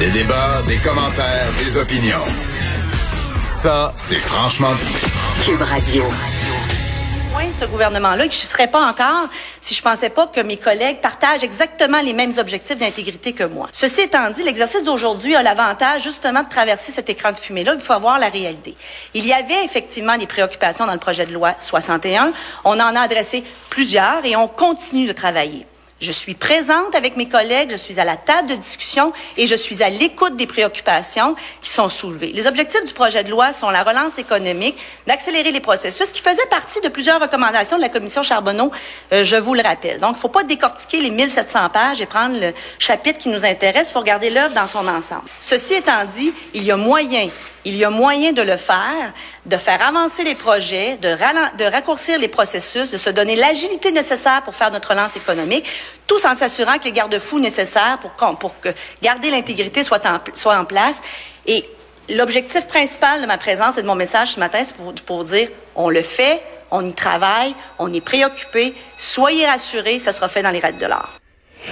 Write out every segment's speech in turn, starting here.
Des débats, des commentaires, des opinions. Ça, c'est franchement dit. Cube Radio. Oui, ce gouvernement-là, je ne serais pas encore si je pensais pas que mes collègues partagent exactement les mêmes objectifs d'intégrité que moi. Ceci étant dit, l'exercice d'aujourd'hui a l'avantage justement de traverser cet écran de fumée-là. Il faut voir la réalité. Il y avait effectivement des préoccupations dans le projet de loi 61. On en a adressé plusieurs et on continue de travailler. Je suis présente avec mes collègues, je suis à la table de discussion et je suis à l'écoute des préoccupations qui sont soulevées. Les objectifs du projet de loi sont la relance économique, d'accélérer les processus, qui faisait partie de plusieurs recommandations de la commission Charbonneau, euh, je vous le rappelle. Donc, il ne faut pas décortiquer les 1700 pages et prendre le chapitre qui nous intéresse, il faut regarder l'œuvre dans son ensemble. Ceci étant dit, il y a moyen il y a moyen de le faire, de faire avancer les projets, de, raccourcir les processus, de se donner l'agilité nécessaire pour faire notre relance économique, tout en s'assurant que les garde-fous nécessaires pour, pour que garder l'intégrité soit en, soit en place. Et l'objectif principal de ma présence et de mon message ce matin, c'est pour, pour dire, on le fait, on y travaille, on est préoccupé, soyez rassurés, ça sera fait dans les règles de l'art.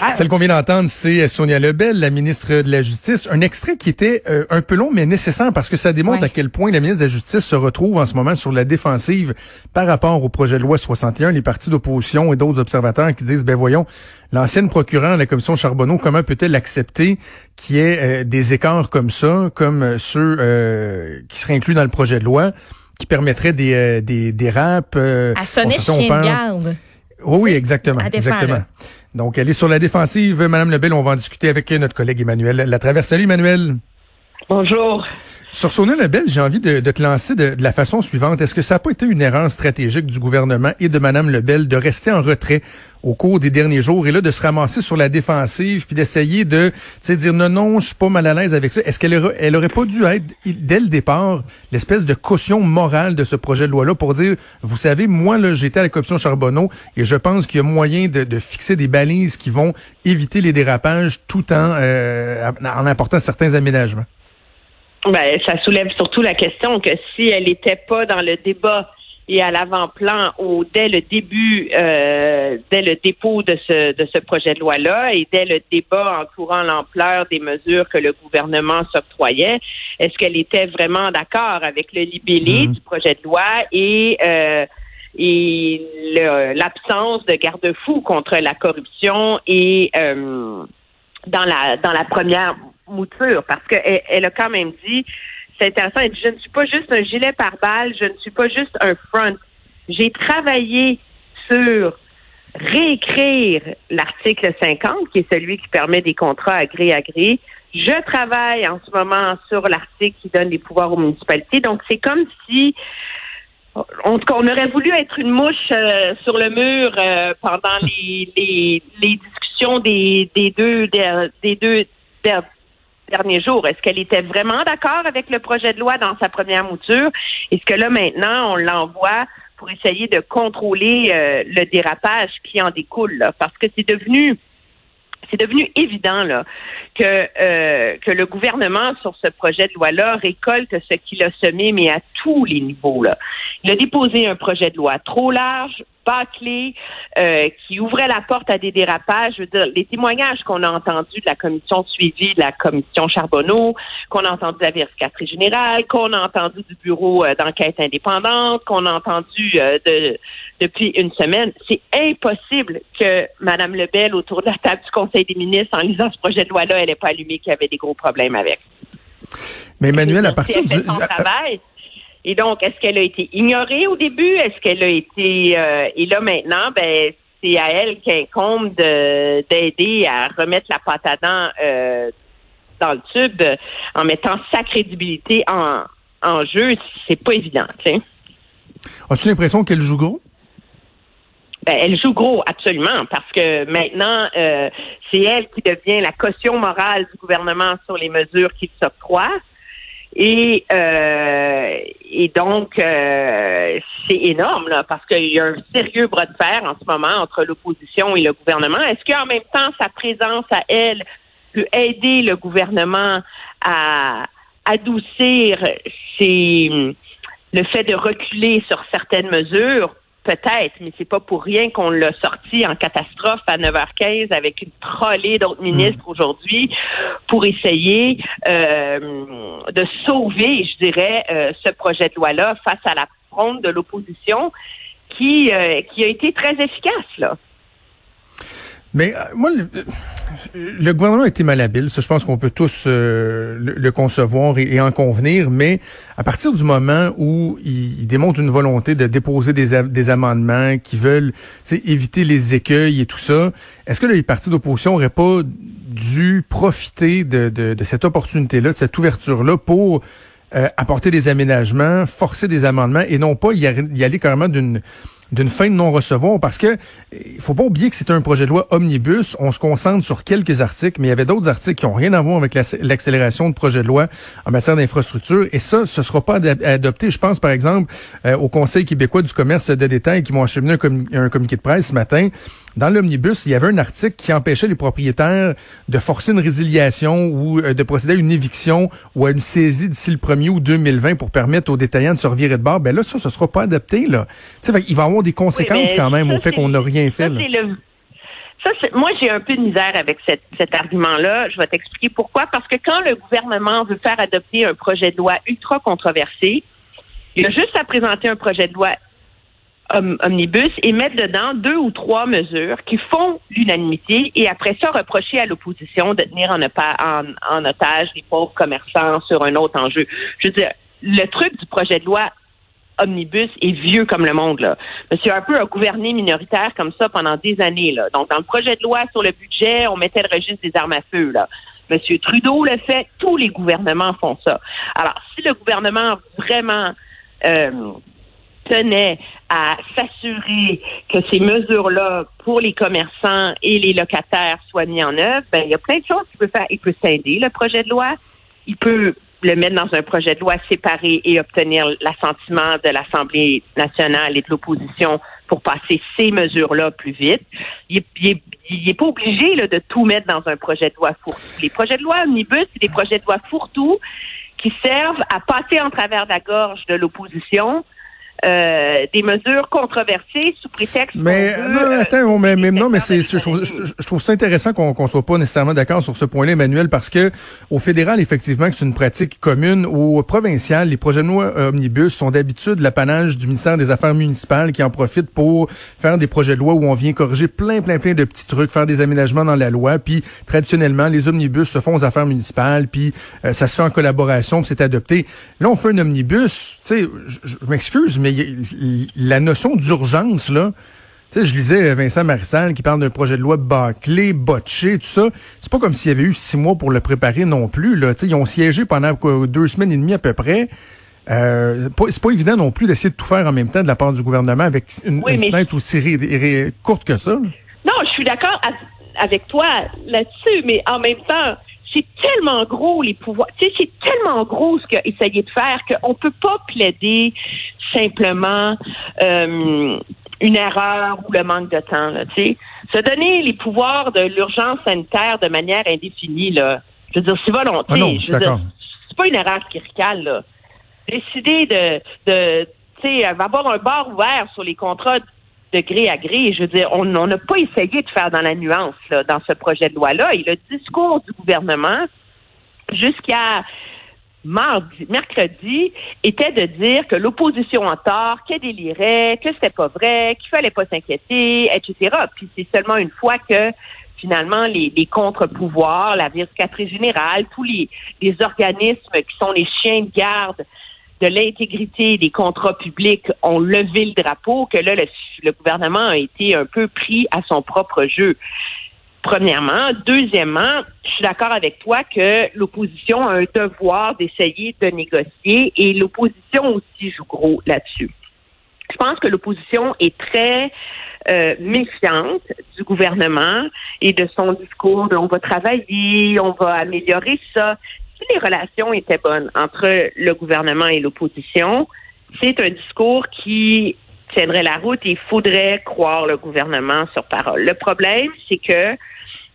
Ah. Celle qu'on vient d'entendre, c'est Sonia Lebel, la ministre de la Justice. Un extrait qui était euh, un peu long, mais nécessaire parce que ça démontre à quel point la ministre de la Justice se retrouve en ce moment sur la défensive par rapport au projet de loi 61. Les partis d'opposition et d'autres observateurs qui disent, ben voyons, l'ancienne procureure de la commission Charbonneau, comment peut-elle accepter qu'il y ait euh, des écarts comme ça, comme euh, ceux qui seraient inclus dans le projet de loi, qui permettraient des, des, des raps... à sonner de garde. Oui, oui, exactement. exactement. Donc, elle est sur la défensive. Madame Lebel, on va en discuter avec notre collègue Emmanuel Latraverse. Salut, Emmanuel. Bonjour. Sur Sonia Lebel, j'ai envie de, te lancer de, la façon suivante. Est-ce que ça n'a pas été une erreur stratégique du gouvernement et de Madame Lebel de rester en retrait au cours des derniers jours et là de se ramasser sur la défensive puis d'essayer de dire non non je suis pas mal à l'aise avec ça est-ce qu'elle aurait, elle aurait pas dû être dès le départ l'espèce de caution morale de ce projet de loi là pour dire vous savez moi là j'étais à la commission Charbonneau et je pense qu'il y a moyen de, de, fixer des balises qui vont éviter les dérapages tout en euh, en apportant certains aménagements? Ben, ça soulève surtout la question que si elle n'était pas dans le débat et à l'avant-plan au dès le début, euh, dès le dépôt de ce de ce projet de loi-là et dès le débat entourant l'ampleur des mesures que le gouvernement s'octroyait, est-ce qu'elle était vraiment d'accord avec le libellé mhm. du projet de loi et euh, et l'absence de garde-fous contre la corruption et euh, dans la dans la première mouture parce qu'elle elle a quand même dit c'est intéressant. je ne suis pas juste un gilet pare-balles, je ne suis pas juste un front. J'ai travaillé sur réécrire l'article 50, qui est celui qui permet des contrats à gré à gré. Je travaille en ce moment sur l'article qui donne des pouvoirs aux municipalités. Donc, c'est comme si on, on, aurait voulu être une mouche euh, sur le mur euh, pendant les, les, les, discussions des, des deux des deux derniers jours. Est-ce qu'elle était vraiment d'accord avec le projet de loi dans sa première mouture? Est-ce que là, maintenant, on l'envoie pour essayer de contrôler euh, le dérapage qui en découle? Parce que c'est devenu c'est devenu évident là que euh, que le gouvernement sur ce projet de loi là récolte ce qu'il a semé mais à tous les niveaux. Il a déposé un projet de loi trop large, bâclé, euh, qui ouvrait la porte à des dérapages. Je veux dire, les témoignages qu'on a entendus de la commission de suivi de la commission Charbonneau, qu'on a entendu de la vérificatrice générale, qu'on a entendu du bureau euh, d'enquête indépendante, qu'on a entendu euh, de, depuis une semaine, c'est impossible que Mme Lebel, autour de la table du Conseil des ministres, en lisant ce projet de loi-là, elle n'ait pas allumé qu'il y avait des gros problèmes avec. Mais Emmanuel, à partir du... travail, et donc, est-ce qu'elle a été ignorée au début? Est-ce qu'elle a été... Euh, et là, maintenant, ben c'est à elle qu'incombe d'aider à remettre la pâte à dents euh, dans le tube en mettant sa crédibilité en, en jeu. C'est pas évident. As-tu l'impression qu'elle joue gros? Ben, elle joue gros, absolument, parce que maintenant, euh, c'est elle qui devient la caution morale du gouvernement sur les mesures qu'il s'octroie. Et, euh, et donc, euh, c'est énorme, là, parce qu'il y a un sérieux bras de fer en ce moment entre l'opposition et le gouvernement. Est-ce qu'en même temps, sa présence à elle peut aider le gouvernement à adoucir ses, le fait de reculer sur certaines mesures? Peut-être, mais c'est pas pour rien qu'on l'a sorti en catastrophe à 9h15 avec une trollée d'autres ministres mm. aujourd'hui pour essayer euh, de sauver, je dirais, euh, ce projet de loi-là face à la fronde de l'opposition qui, euh, qui a été très efficace, là. Mais moi, le, gouvernement a été malhabile. Ça, je pense qu'on peut tous euh, le, concevoir et, en convenir. Mais à partir du moment où il, démontre une volonté de déposer des, amendements qui veulent éviter les écueils et tout ça, est-ce que les partis d'opposition n'auraient pas dû profiter de, cette opportunité-là, de cette ouverture-là pour euh, apporter des aménagements, forcer des amendements et non pas y aller carrément d'une d'une fin de non-recevoir parce que il faut pas oublier que c'est un projet de loi omnibus. On se concentre sur quelques articles, mais il y avait d'autres articles qui ont rien à voir avec l'accélération de projet de loi en matière d'infrastructure. Et ça, ce sera pas adopté. Je pense, par exemple, euh, au Conseil québécois du commerce de détail qui m'ont acheminé un, un communiqué de presse ce matin dans l'omnibus, il y avait un article qui empêchait les propriétaires de forcer une résiliation ou euh, de procéder à une éviction ou à une saisie d'ici le 1er ou 2020 pour permettre aux détaillants de se revirer de bord. Ben là, ça, ce sera pas adapté. Là. il va y avoir des conséquences quand même au fait qu'on n'a rien fait. Ça, moi, j'ai un peu de misère avec cet argument-là. Je vais t'expliquer pourquoi. Parce que quand le gouvernement veut faire adopter un projet de loi ultra controversé, il a juste à présenter un projet de loi omnibus et mettre dedans deux ou trois mesures qui font l'unanimité et après ça reprocher à l'opposition de tenir en, otage les pauvres commerçants sur un autre enjeu. Je veux dire, le truc du projet de loi omnibus est vieux comme le monde. Là. Monsieur Harper a gouverné minoritaire comme ça pendant des années. Là. Donc, dans le projet de loi sur le budget, on mettait le registre des armes à feu. Là. Monsieur Trudeau le fait, tous les gouvernements font ça. Alors, si le gouvernement vraiment euh, tenait à s'assurer que ces mesures-là pour les commerçants et les locataires soient mises en œuvre, ben, il y a plein de choses qu'il peut faire. Il peut scinder le projet de loi. Il peut le mettre dans un projet de loi séparé et obtenir l'assentiment de l'Assemblée nationale et de l'opposition pour passer ces mesures-là plus vite. Il n'est pas obligé de tout mettre dans un projet de loi fourre-tout. Les projets de loi omnibus, c'est des projets de loi fourre-tout qui servent à passer en travers la gorge de l'opposition euh, des mesures controversées sous prétexte. Mais non, euh, attends, mais, non, mais c'est, je, trouve, je, trouve ça intéressant qu'on qu'on soit pas nécessairement d'accord sur ce point-là, Emmanuel, parce que au fédéral, effectivement, c'est une pratique commune. Au provincial, les projets de loi omnibus sont d'habitude l'apanage du ministère des Affaires municipales qui en profite pour faire des projets de loi où on vient corriger plein, plein, plein de petits trucs, faire des aménagements dans la loi. Puis traditionnellement, les omnibus se font aux affaires municipales, puis euh, ça se fait en collaboration, puis c'est adopté. Là, on fait un omnibus. Tu sais, je m'excuse, mais la notion d'urgence, là, tu sais, je lisais Vincent Marissal qui parle d'un projet de loi bâclé, botché, tout ça. C'est pas comme s'il y avait eu six mois pour le préparer non plus. Là. sais, ils ont siégé pendant deux semaines et demie à peu près. Euh, c'est pas évident non plus d'essayer de tout faire en même temps de la part du gouvernement avec une, fenêtre aussi courte que ça. Non, je suis d'accord avec toi là-dessus, mais en même temps, c'est tellement gros les pouvoirs. Tu sais, c'est tellement gros ce qu'il a essayé de faire qu'on peut pas plaider simplement euh, une erreur ou le manque de temps. Là, Se donner les pouvoirs de l'urgence sanitaire de manière indéfinie, là, je veux dire, c'est volonté. Ah c'est pas une erreur cléricale. Là. Décider de, de tu sais, avoir un bar ouvert sur les contrats de gré à gré. Je veux dire, on n'a pas essayé de faire dans la nuance dans ce projet de loi-là. Et le discours du gouvernement, jusqu'à mercredi, était de dire que l'opposition a tort, qu'elle délirait, que c'était pas vrai, qu'il fallait pas s'inquiéter, etc. Puis c'est seulement une fois que finalement les, contre-pouvoirs, la vérificatrice générale, tous les organismes qui sont les chiens de garde de l'intégrité des contrats publics ont levé le drapeau, que là, le, gouvernement a été un peu pris à son propre jeu. Premièrement. Deuxièmement, je suis d'accord avec toi que l'opposition a un devoir d'essayer de négocier et l'opposition aussi joue gros là-dessus. Je pense que l'opposition est très euh, méfiante du gouvernement et de son discours de on va travailler, on va améliorer ça. Si les relations étaient bonnes entre le gouvernement et l'opposition, c'est un discours qui tiendrait la route et il faudrait croire le gouvernement sur parole. Le problème, c'est que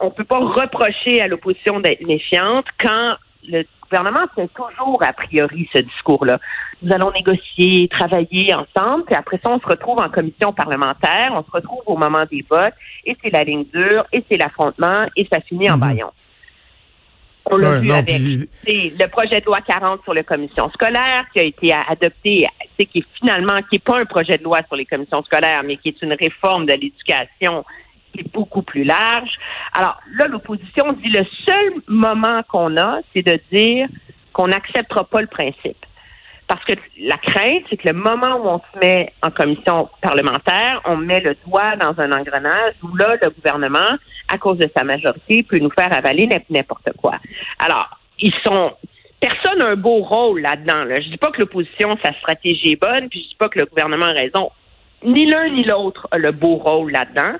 on peut pas reprocher à l'opposition d'être méfiante quand le gouvernement fait toujours a priori ce discours-là. Nous allons négocier, travailler ensemble, puis après ça, on se retrouve en commission parlementaire, on se retrouve au moment des votes, et c'est la ligne dure, et c'est l'affrontement, et ça finit en mhm. baillon. On l'a vu avec le projet de loi 40 sur les commissions scolaires qui a été adopté, c'est qui est finalement qui est pas un projet de loi sur les commissions scolaires, mais qui est une réforme de l'éducation qui est beaucoup plus large. Alors là, l'opposition dit le seul moment qu'on a, c'est de dire qu'on n'acceptera pas le principe. Parce que la crainte, c'est que le moment où on se met en commission parlementaire, on met le doigt dans un engrenage où là, le gouvernement, à cause de sa majorité, peut nous faire avaler n'importe quoi. Alors, ils sont personne n'a un beau rôle là-dedans. Là. Je dis pas que l'opposition, sa stratégie est bonne, puis je dis pas que le gouvernement a raison. Ni l'un ni l'autre a le beau rôle là-dedans.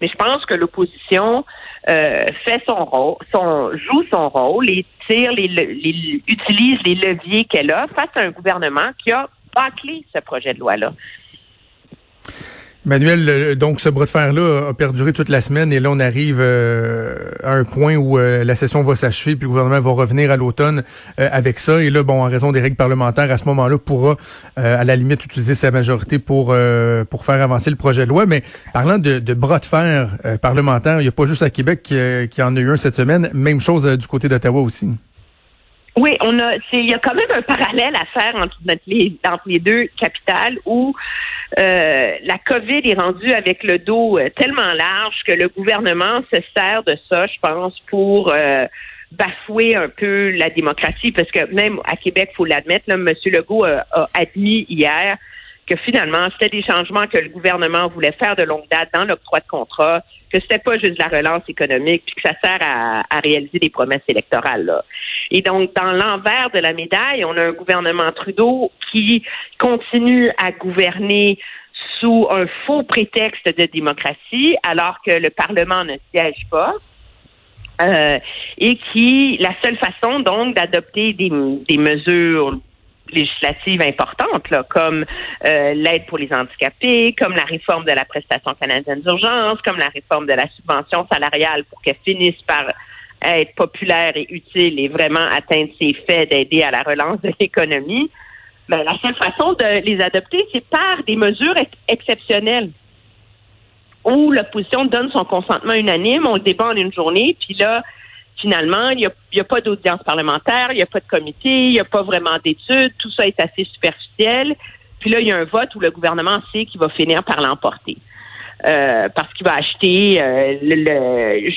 Mais je pense que l'opposition euh, fait son rôle, son, joue son rôle et tire les, les, utilise les leviers qu'elle a face à un gouvernement qui a bâclé ce projet de loi-là. Manuel, donc ce bras de fer-là a perduré toute la semaine et là on arrive euh, à un point où euh, la session va s'achever puis le gouvernement va revenir à l'automne euh, avec ça et là bon en raison des règles parlementaires à ce moment-là pourra à la limite utiliser sa majorité pour pour faire avancer le projet de loi. Mais parlant de, de bras de fer parlementaire, il n'y a pas juste à Québec qui, qui, en a eu un cette semaine, même chose du côté d'Ottawa aussi. Oui, on a, il y a quand même un parallèle à faire entre, les, entre les deux capitales où euh, la COVID est rendue avec le dos euh, tellement large que le gouvernement se sert de ça, je pense, pour euh, bafouer un peu la démocratie, parce que même à Québec, faut l'admettre, M. Legault a, admis hier que finalement, c'était des changements que le gouvernement voulait faire de longue date dans l'octroi de contrat, que c'était pas juste la relance économique, puis que ça sert à, à réaliser des promesses électorales. Là. Et donc, dans l'envers de la médaille, on a un gouvernement Trudeau qui continue à gouverner sous un faux prétexte de démocratie, alors que le Parlement ne siège pas. Euh, et qui, la seule façon donc d'adopter des, des mesures législatives importantes, là, comme euh, l'aide pour les handicapés, comme la réforme de la prestation canadienne d'urgence, comme la réforme de la subvention salariale pour qu'elle finisse par être populaire et utile et vraiment atteindre ses faits d'aider à la relance de l'économie. Ben, la seule façon de les adopter, c'est par des mesures exceptionnelles où l'opposition donne son consentement unanime, on le débat en une journée, puis là, finalement, il n'y a, a, pas d'audience parlementaire, il n'y a pas de comité, il n'y a pas vraiment d'études, tout ça est assez superficiel. Puis là, il y a un vote où le gouvernement sait qu'il va finir par l'emporter. Euh, parce qu'il va acheter euh, le, le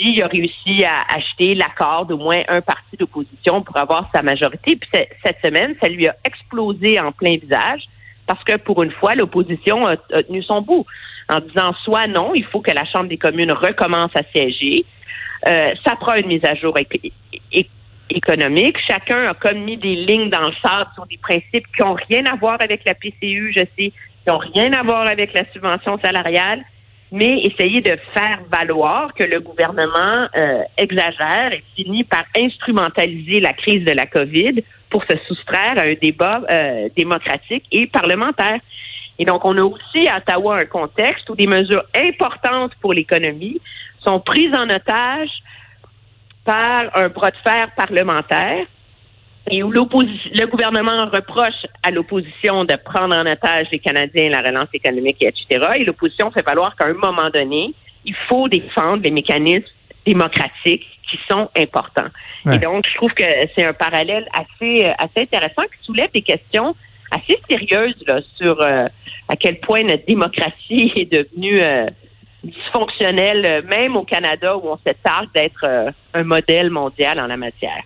il a réussi à acheter l'accord d'au moins un parti d'opposition pour avoir sa majorité. Puis cette semaine, ça lui a explosé en plein visage parce que pour une fois, l'opposition a, tenu son bout en disant soit non, il faut que la Chambre des communes recommence à siéger, euh, ça prend une mise à jour économique. Chacun a comme mis des lignes dans le sable sur des principes qui n'ont rien à voir avec la PCU, je sais, qui n'ont rien à voir avec la subvention salariale, mais essayer de faire valoir que le gouvernement euh, exagère et finit par instrumentaliser la crise de la COVID pour se soustraire à un débat euh, démocratique et parlementaire. Et donc, on a aussi à Ottawa un contexte où des mesures importantes pour l'économie sont prises en otage par un bras de fer parlementaire et où le gouvernement reproche à l'opposition de prendre en otage les Canadiens, la relance économique, etc. Et l'opposition fait valoir qu'à un moment donné, il faut défendre les mécanismes démocratiques qui sont importants. Et donc, je trouve que c'est un parallèle assez, assez intéressant qui soulève des questions assez sérieuses là, sur euh, à quel point notre démocratie est devenue euh, dysfonctionnelle, euh, même au Canada où on s'étale d'être euh, un modèle mondial en la matière.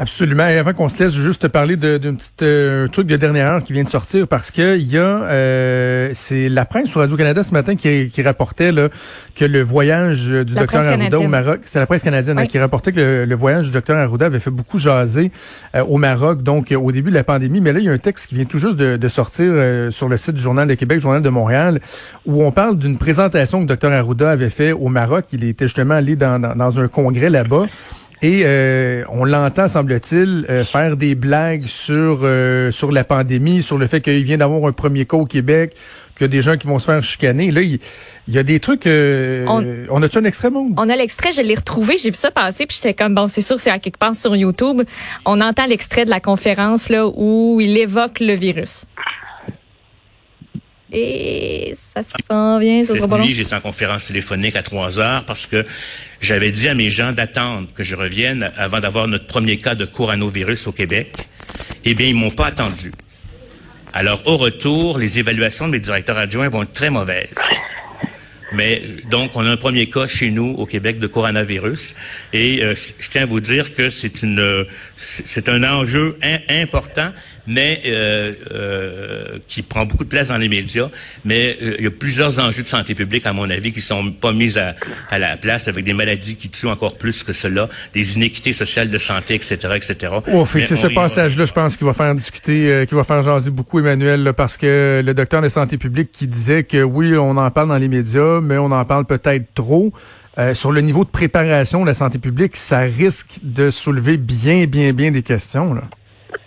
Absolument. Et avant qu'on se laisse, je juste te parler d'un petit euh, truc de dernière heure qui vient de sortir parce que il y a euh, c'est la presse sur Radio Canada ce matin qui, qui rapportait là, que le voyage du docteur Arruda au Maroc, c'est la presse canadienne hein, qui rapportait que le, voyage du docteur Arruda avait fait beaucoup jaser euh, au Maroc, donc au début de la pandémie. Mais là, il y a un texte qui vient tout juste de, de sortir sur le site du Journal de Québec, Journal de Montréal, où on parle d'une présentation que le docteur Arruda avait fait au Maroc. Il était justement allé dans, dans un congrès là-bas Et euh, on l'entend, semble-t-il, euh, faire des blagues sur euh, sur la pandémie, sur le fait qu'il vient d'avoir un premier cas au Québec, qu'il y a des gens qui vont se faire chicaner. Là, il, y a des trucs. on, on a-tu un extrait, monde? On a l'extrait, je l'ai retrouvé, j'ai vu ça passer, puis j'étais comme bon, c'est sûr, c'est à quelque part sur YouTube. On entend l'extrait de la conférence là où il évoque le virus. Et ça s'en vient, ça sera pas j'étais en conférence téléphonique à 3 heures parce que j'avais dit à mes gens d'attendre que je revienne avant d'avoir notre premier cas de coronavirus au Québec. Eh bien, ils m'ont pas attendu. Alors, au retour, les évaluations de mes directeurs adjoints vont être très mauvaises. Mais donc, on a un premier cas chez nous au Québec de coronavirus, et euh, je tiens à vous dire que c'est une, c'est un enjeu important, mais euh, euh, qui prend beaucoup de place dans les médias. Mais euh, il y a plusieurs enjeux de santé publique, à mon avis, qui sont pas mis à, à la place, avec des maladies qui tuent encore plus que cela, des inéquités sociales de santé, etc., etc. Oh, c'est ce passage-là, je pense, qui va faire discuter, euh, qui va faire jaser beaucoup Emmanuel, parce que le docteur de santé publique qui disait que oui, on en parle dans les médias, mais on en parle peut-être trop. Euh, sur le niveau de préparation de la santé publique, ça risque de soulever bien, bien, bien des questions. Là.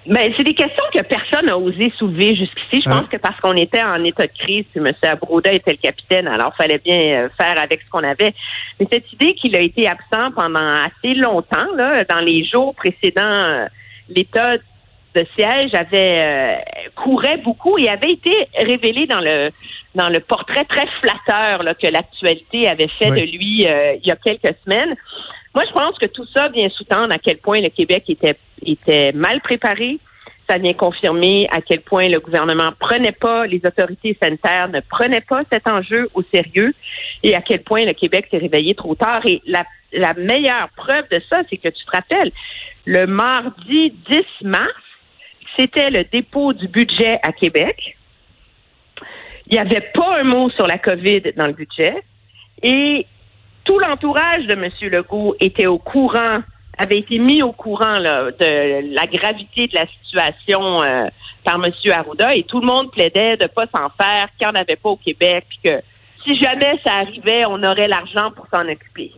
Ben, c'est des questions que personne n'a osé soulever jusqu'ici. Je pense que parce qu'on était en état de crise, M. Abrouda était le capitaine, alors il fallait bien euh, faire avec ce qu'on avait. Mais cette idée qu'il a été absent pendant assez longtemps, là, dans les jours précédents euh, l'état de siège avait euh, courait beaucoup et avait été révélé dans le dans le portrait très flatteur là, que l'actualité avait fait de lui il y a quelques semaines. Moi, je pense que tout ça vient sous-tendre à quel point le Québec était, était mal préparé. Ça vient confirmer à quel point le gouvernement prenait pas, les autorités sanitaires ne prenaient pas cet enjeu au sérieux et à quel point le Québec s'est réveillé trop tard. Et la, la meilleure preuve de ça, c'est que tu te rappelles, le mardi 10 mars, c'était le dépôt du budget à Québec. Il n'y avait pas un mot sur la COVID dans le budget. Et tout l'entourage de M. Legault était au courant, avait été mis au courant de la gravité de la situation euh, par M. Arruda et tout le monde plaidait de ne pas s'en faire, qu'il n'y en avait pas au Québec, puis que si jamais ça arrivait, on aurait l'argent pour s'en occuper.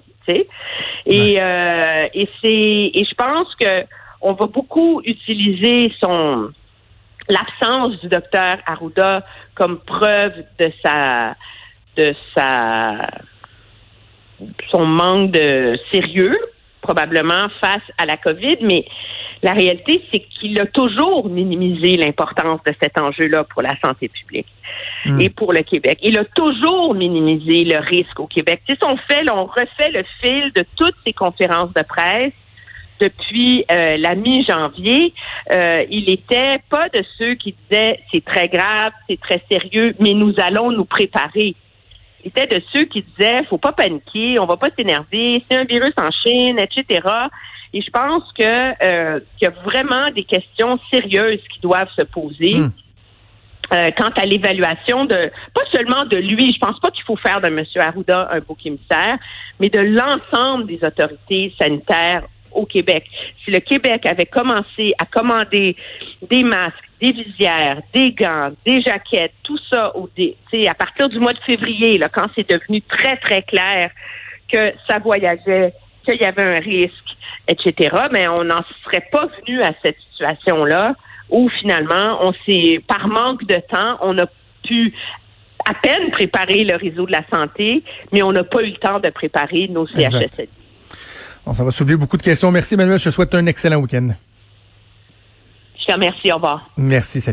Et, euh, et c'est et je pense que on va beaucoup utiliser son l'absence du docteur Arruda comme preuve de sa de sa son manque de sérieux, probablement face à la COVID, mais la réalité, c'est qu'il a toujours minimisé l'importance de cet enjeu-là pour la santé publique hmm. et pour le Québec. Il a toujours minimisé le risque au Québec. Si on fait, on refait le fil de toutes ces conférences de presse depuis euh, la mi-janvier, euh, il était pas de ceux qui disaient c'est très grave, c'est très sérieux, mais nous allons nous préparer était de ceux qui disaient faut pas paniquer, on va pas s'énerver, c'est un virus en Chine, etc. Et je pense que euh, qu'il y a vraiment des questions sérieuses qui doivent se poser. Hmm. Euh, quant à l'évaluation de pas seulement de lui, je pense pas qu'il faut faire de M. Arruda un bouc émissaire, mais de l'ensemble des autorités sanitaires au Québec. Si le Québec avait commencé à commander des masques, des visières, des gants, des jaquettes, tout ça au à partir du mois de février, là, quand c'est devenu très, très clair que ça voyageait, qu'il y avait un risque, etc., mais on n'en serait pas venu à cette situation-là où finalement, on s'est, par manque de temps, on a pu à peine préparer le réseau de la santé, mais on n'a pas eu le temps de préparer nos CHSLD. Bon, ça va soulever beaucoup de questions. Merci, Emmanuel. Je te souhaite un excellent week-end. Je te remercie. Au revoir. Merci. Salut.